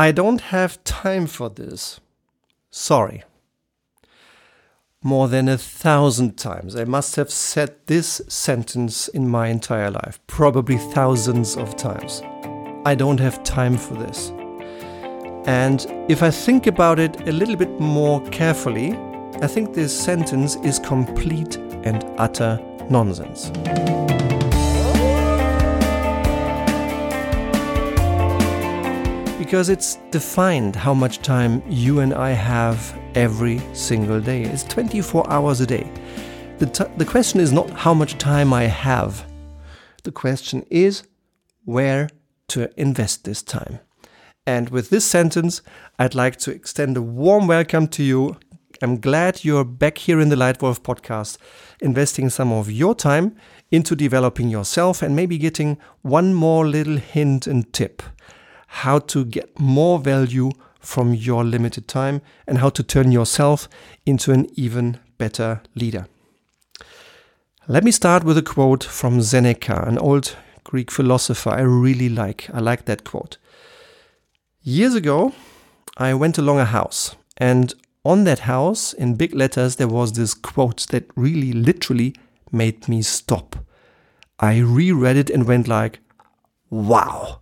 I don't have time for this. Sorry. More than a thousand times I must have said this sentence in my entire life, probably thousands of times. I don't have time for this. And if I think about it a little bit more carefully, I think this sentence is complete and utter nonsense. Because it's defined how much time you and I have every single day. It's 24 hours a day. The, the question is not how much time I have, the question is where to invest this time. And with this sentence, I'd like to extend a warm welcome to you. I'm glad you're back here in the Leitwolf podcast, investing some of your time into developing yourself and maybe getting one more little hint and tip how to get more value from your limited time and how to turn yourself into an even better leader. Let me start with a quote from Seneca, an old Greek philosopher I really like. I like that quote. Years ago, I went along a house, and on that house, in big letters, there was this quote that really literally made me stop. I reread it and went like, wow,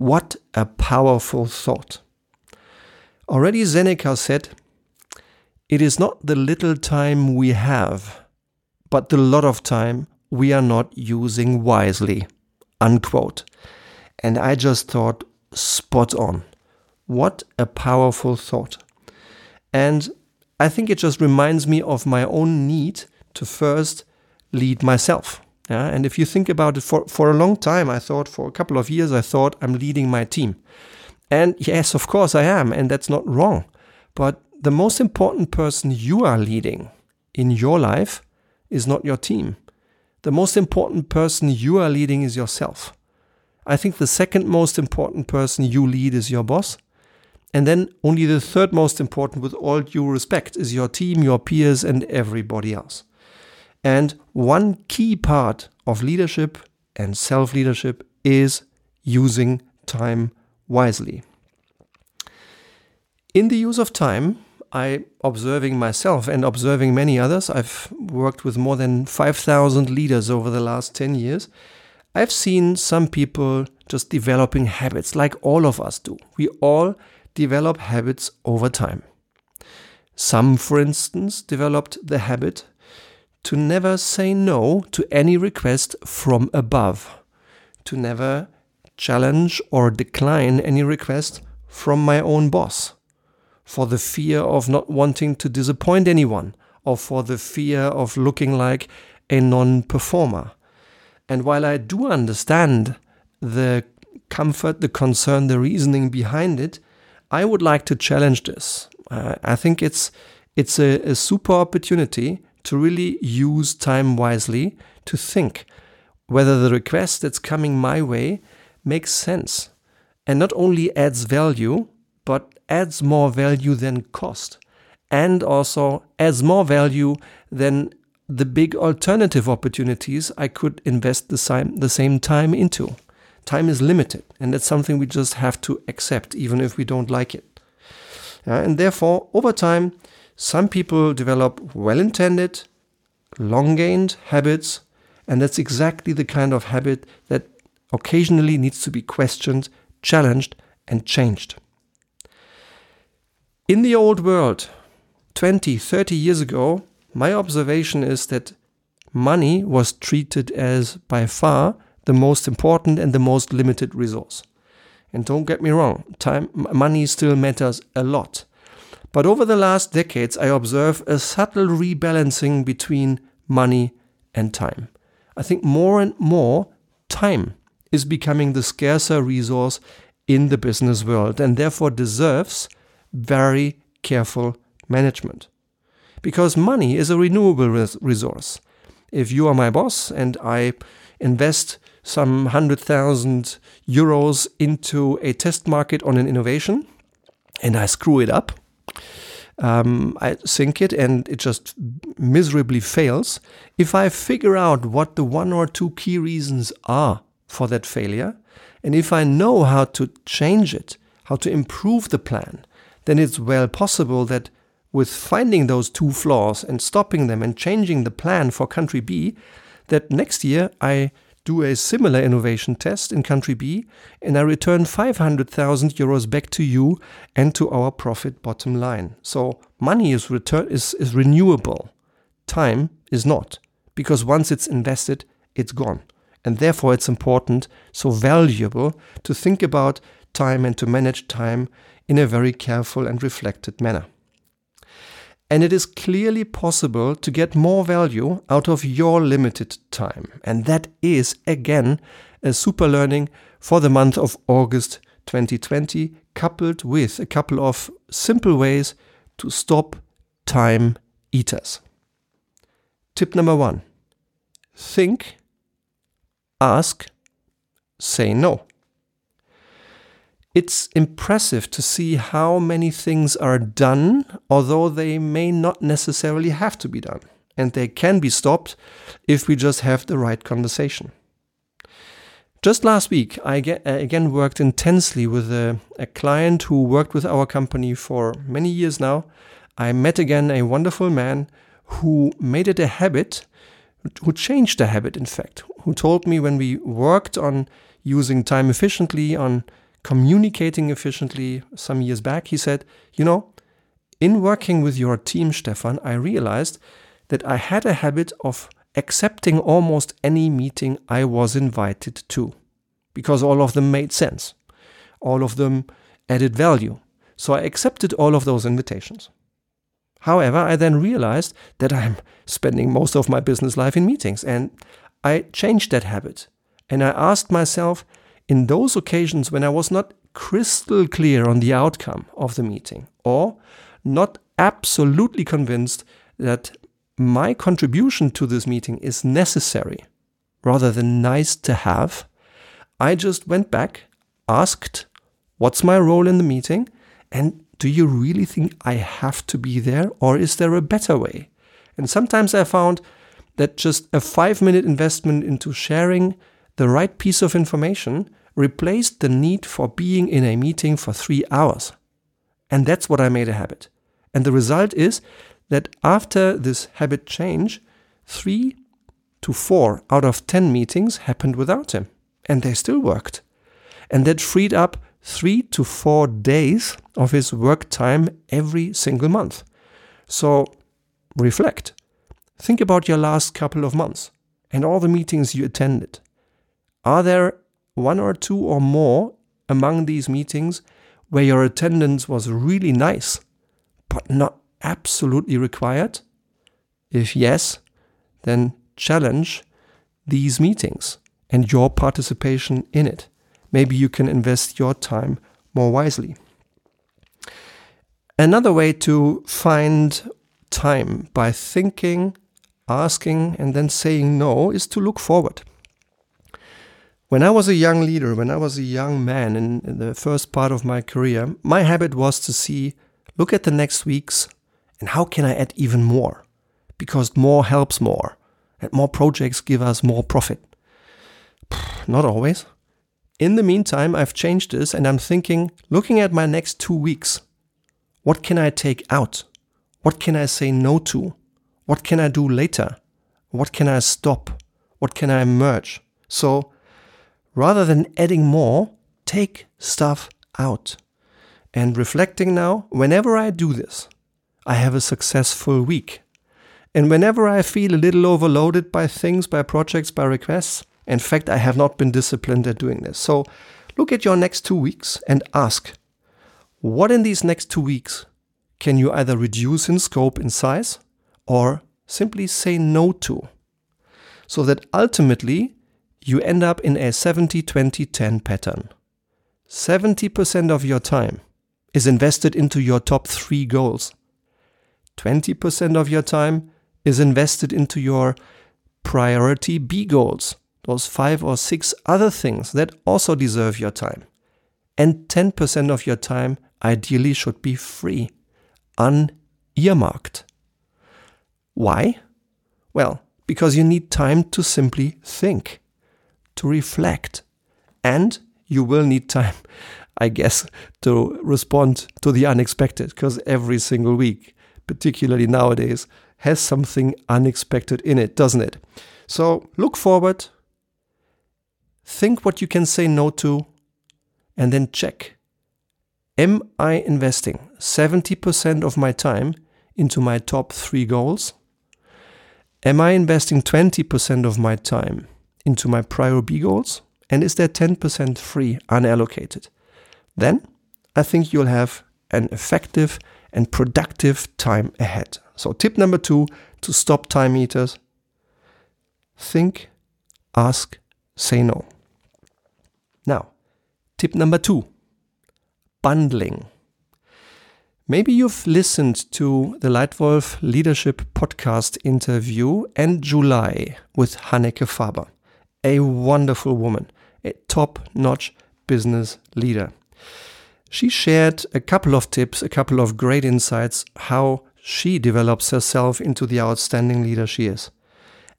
what a powerful thought. Already Seneca said, It is not the little time we have, but the lot of time we are not using wisely. Unquote. And I just thought, spot on. What a powerful thought. And I think it just reminds me of my own need to first lead myself. Yeah? And if you think about it, for, for a long time, I thought, for a couple of years, I thought I'm leading my team. And yes, of course I am, and that's not wrong. But the most important person you are leading in your life is not your team. The most important person you are leading is yourself. I think the second most important person you lead is your boss. And then only the third most important, with all due respect, is your team, your peers, and everybody else. And one key part of leadership and self leadership is using time wisely. In the use of time, I observing myself and observing many others, I've worked with more than 5,000 leaders over the last 10 years. I've seen some people just developing habits like all of us do. We all develop habits over time. Some, for instance, developed the habit to never say no to any request from above, to never challenge or decline any request from my own boss, for the fear of not wanting to disappoint anyone, or for the fear of looking like a non performer. And while I do understand the comfort, the concern, the reasoning behind it, I would like to challenge this. Uh, I think it's it's a, a super opportunity to really use time wisely to think whether the request that's coming my way makes sense and not only adds value, but adds more value than cost and also adds more value than the big alternative opportunities I could invest the same, the same time into. Time is limited, and that's something we just have to accept, even if we don't like it. and therefore, over time, some people develop well intended, long gained habits, and that's exactly the kind of habit that occasionally needs to be questioned, challenged, and changed. In the old world, 20, 30 years ago, my observation is that money was treated as by far the most important and the most limited resource. And don't get me wrong, time, money still matters a lot. But over the last decades, I observe a subtle rebalancing between money and time. I think more and more time is becoming the scarcer resource in the business world and therefore deserves very careful management. Because money is a renewable res- resource. If you are my boss and I invest some 100,000 euros into a test market on an innovation and I screw it up, um, I think it and it just miserably fails. If I figure out what the one or two key reasons are for that failure, and if I know how to change it, how to improve the plan, then it's well possible that with finding those two flaws and stopping them and changing the plan for country B, that next year I do a similar innovation test in country B and I return 500,000 euros back to you and to our profit bottom line. So money is return is, is renewable. Time is not because once it's invested, it's gone. And therefore it's important, so valuable to think about time and to manage time in a very careful and reflected manner. And it is clearly possible to get more value out of your limited time. And that is, again, a super learning for the month of August 2020, coupled with a couple of simple ways to stop time eaters. Tip number one think, ask, say no. It's impressive to see how many things are done, although they may not necessarily have to be done. And they can be stopped if we just have the right conversation. Just last week, I uh, again worked intensely with a, a, client who worked with our company for many years now. I met again a wonderful man who made it a habit, who changed the habit, in fact, who told me when we worked on using time efficiently, on communicating efficiently some years back, he said, You know, in working with your team, Stefan, I realized that I had a habit of accepting almost any meeting I was invited to because all of them made sense. All of them added value. So I accepted all of those invitations. However, I then realized that I'm spending most of my business life in meetings and I changed that habit. And I asked myself, in those occasions when I was not crystal clear on the outcome of the meeting or not absolutely convinced that my contribution to this meeting is necessary rather than nice to have, I just went back, asked, What's my role in the meeting? And do you really think I have to be there or is there a better way? And sometimes I found that just a five minute investment into sharing the right piece of information replaced the need for being in a meeting for three hours. And that's what I made a habit. And the result is that after this habit change, three to four out of 10 meetings happened without him. And they still worked. And that freed up three to four days of his work time every single month. So reflect. Think about your last couple of months and all the meetings you attended. Are there one or two or more among these meetings where your attendance was really nice, but not absolutely required? If yes, then challenge these meetings and your participation in it. Maybe you can invest your time more wisely. Another way to find time by thinking, asking, and then saying no is to look forward. When I was a young leader, when I was a young man in, in, the first part of my career, my habit was to see, look at the next weeks, and how can I add even more? Because more helps more, and more projects give us more profit. Not always. In the meantime, I've changed this and I'm thinking, looking at my next two weeks, what can I take out? What can I say no to? What can I do later? What can I stop? What can I merge? So, rather than adding more, take stuff out. And reflecting now, whenever I do this, I have a successful week. And whenever I feel a little overloaded by things, by projects, by requests, in fact, I have not been disciplined at doing this. So look at your next two weeks and ask what in these next two weeks can you either reduce in scope, in size, or simply say no to? So that ultimately you end up in a 70 20 10 pattern. 70% of your time is invested into your top three goals. 20% of your time is invested into your priority B goals, those five or six other things that also deserve your time. And 10% of your time ideally should be free, unearmarked. Why? Well, because you need time to simply think to reflect. And you will need time, I guess, to respond to the unexpected because every single week, particularly nowadays, has something unexpected in it, doesn't it? So look forward, think what you can say no to, and then check. Am I investing 70% of my time into my top three goals? Am I investing 20% of my time into my prior B goals? And is there 10% free unallocated? Then I think you'll have an effective and productive time ahead. So, tip number two to stop time eaters think, ask, say no. Now, tip number two bundling. Maybe you've listened to the Leitwolf Leadership Podcast interview and July with Hanneke Faber, a wonderful woman, a top notch business leader. She shared a couple of tips, a couple of great insights how she develops herself into the outstanding leader she is.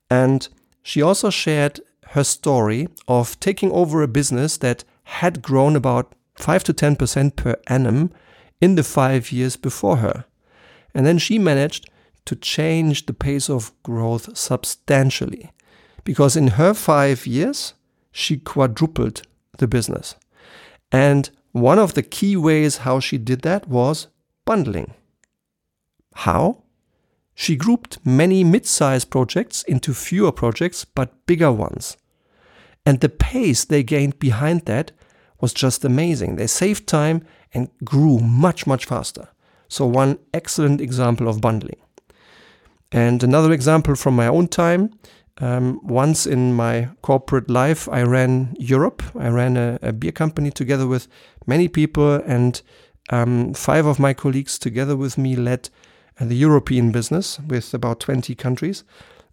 And she also shared her story of taking over a business that had grown about 5 to 10% per annum in the five years before her. And then she managed to change the pace of growth substantially. Because in her five years, she quadrupled the business. And one of the key ways how she did that was bundling. How? She grouped many mid sized projects into fewer projects but bigger ones. And the pace they gained behind that was just amazing. They saved time and grew much, much faster. So, one excellent example of bundling. And another example from my own time. Um, once in my corporate life, I ran Europe. I ran a, a beer company together with many people, and um, five of my colleagues together with me led uh, the European business with about 20 countries.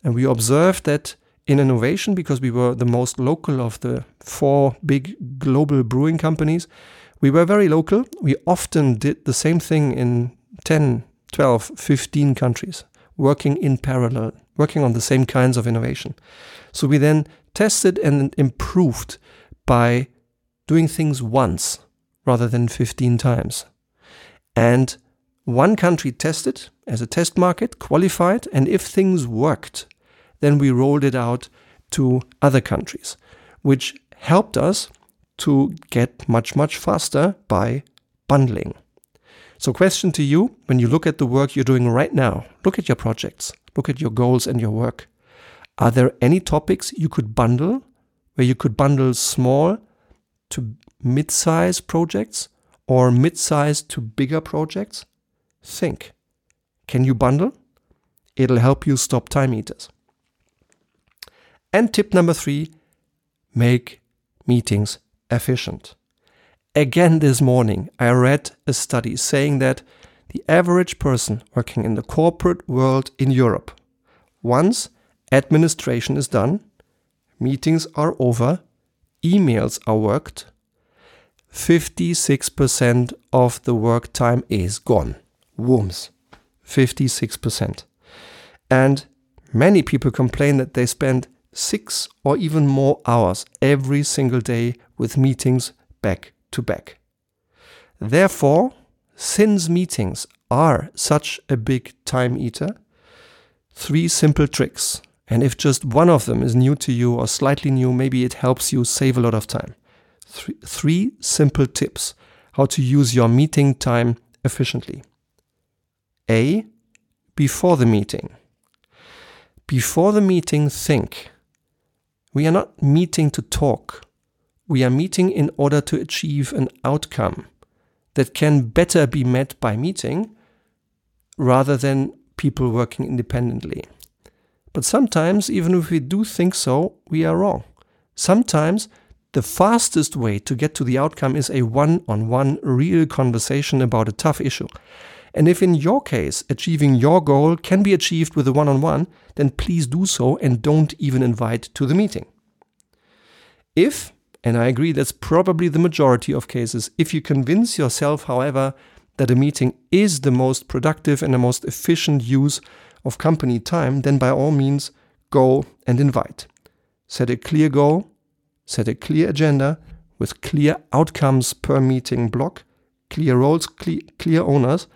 And we observed that in innovation, because we were the most local of the four big global brewing companies, we were very local. We often did the same thing in 10, 12, 15 countries, working in parallel, working on the same kinds of innovation. So we then tested and improved by doing things once rather than 15 times. And one country tested as a test market, qualified, and if things worked, then we rolled it out to other countries, which helped us to get much, much faster by bundling. So, question to you when you look at the work you're doing right now, look at your projects, look at your goals and your work. Are there any topics you could bundle where you could bundle small to mid size projects or mid size to bigger projects? Think. Can you bundle? It'll help you stop time eaters. And tip number three make meetings efficient. Again, this morning, I read a study saying that the average person working in the corporate world in Europe, once administration is done, meetings are over, emails are worked, 56% of the work time is gone. Wooms. 56%. And many people complain that they spend six or even more hours every single day with meetings back to back. Therefore, since meetings are such a big time eater, three simple tricks. And if just one of them is new to you or slightly new, maybe it helps you save a lot of time. Three, three simple tips how to use your meeting time efficiently. A. Before the meeting. Before the meeting, think. We are not meeting to talk we are meeting in order to achieve an outcome that can better be met by meeting rather than people working independently. But sometimes, even if we do think so, we are wrong. Sometimes the fastest way to get to the outcome is a one on one real conversation about a tough issue. And if in your case achieving your goal can be achieved with a one on one, then please do so and don't even invite to the meeting. If and I agree that's probably the majority of cases. If you convince yourself, however, that a meeting is the most productive and the most efficient use of company time, then by all means go and invite. Set a clear goal, set a clear agenda, with clear outcomes per meeting block, clear roles, clear, clear owners,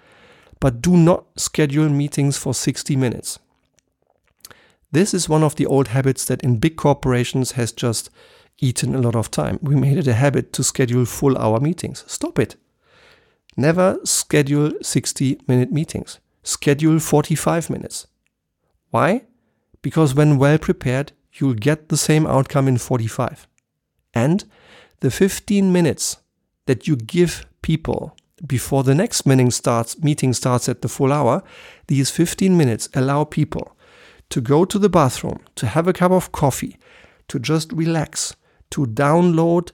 but do not schedule meetings for 60 minutes. This is one of the old habits that in big corporations has just eaten a lot of time. We made it a habit to schedule full hour meetings. Stop it. Never schedule 60 minute meetings. Schedule 45 minutes. Why? Because when well prepared, you'll get the same outcome in 45. And the 15 minutes that you give people before the next meeting starts, meeting starts at the full hour, these 15 minutes allow people to go to the bathroom, to have a cup of coffee, to just relax, to download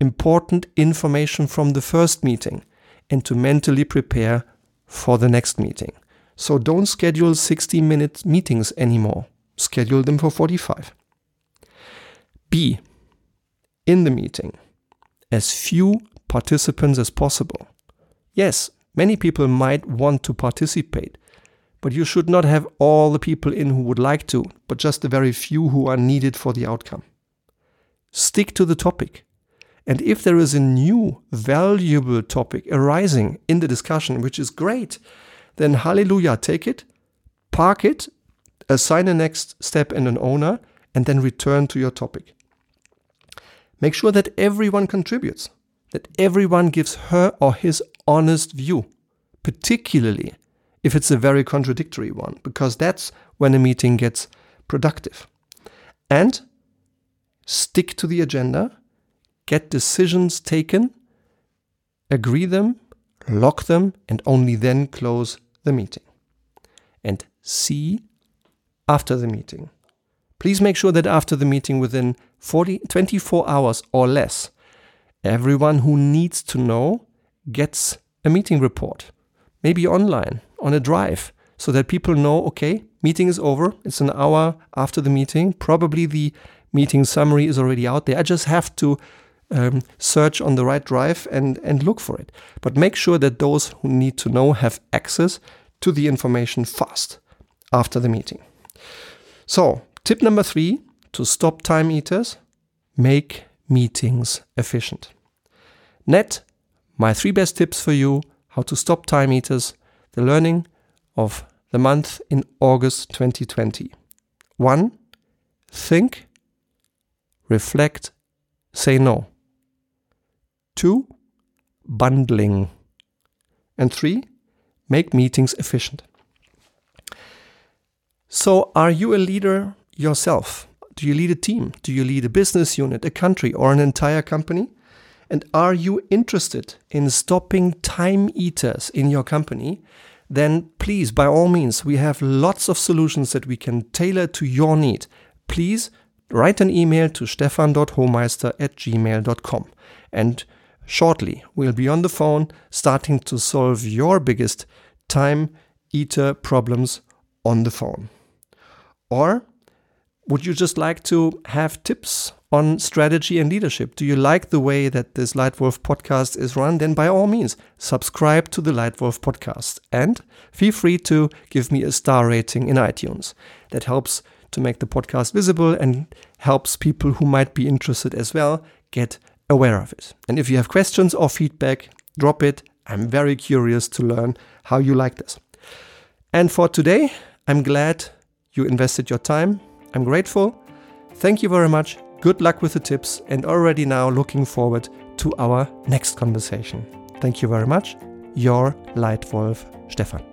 important information from the first meeting, and to mentally prepare for the next meeting. So don't schedule 60 minute meetings anymore. Schedule them for 45. B. In the meeting, as few participants as possible. Yes, many people might want to participate, but you should not have all the people in who would like to, but just the very few who are needed for the outcome. Stick to the topic. And if there is a new, valuable topic arising in the discussion, which is great, then hallelujah, take it, park it, assign a next step and an owner, and then return to your topic. Make sure that everyone contributes, that everyone gives her or his honest view, particularly if it's a very contradictory one, because that's when a meeting gets productive. And stick to the agenda, get decisions taken, agree them, lock them, and only then close the meeting. And see after the meeting. Please make sure that after the meeting, within 40, 24 hours or less, everyone who needs to know gets a meeting report, maybe online, on a drive, so that people know okay, meeting is over, it's an hour after the meeting, probably the meeting summary is already out there. I just have to um, search on the right drive and, and look for it. But make sure that those who need to know have access to the information fast after the meeting. So, tip number three to stop time eaters make meetings efficient. Net, my three best tips for you how to stop time eaters, the learning of the month in August 2020. One, think reflect, say no. Two, bundling. And three, make meetings efficient. So, are you a leader yourself? Do you lead a team? Do you lead a business unit, a country, or an entire company? And are you interested in stopping time eaters in your company? Then please, by all means, we have lots of solutions that we can tailor to your need. Please write an email to stefan.hohmeister at gmail.com. And shortly, we'll be on the phone starting to solve your biggest time eater problems on the phone. Or would you just like to have tips on strategy and leadership? Do you like the way that this Leitwolf podcast is run? Then by all means, subscribe to the Leitwolf podcast and feel free to give me a star rating in iTunes. That helps to make the podcast visible and helps people who might be interested as well get aware of it. And if you have questions or feedback, drop it. I'm very curious to learn how you like this. And for today, I'm glad you invested your time. I'm grateful. Thank you very much. Good luck with the tips and already now looking forward to our next conversation. Thank you very much. Your Leitwolf Stefan.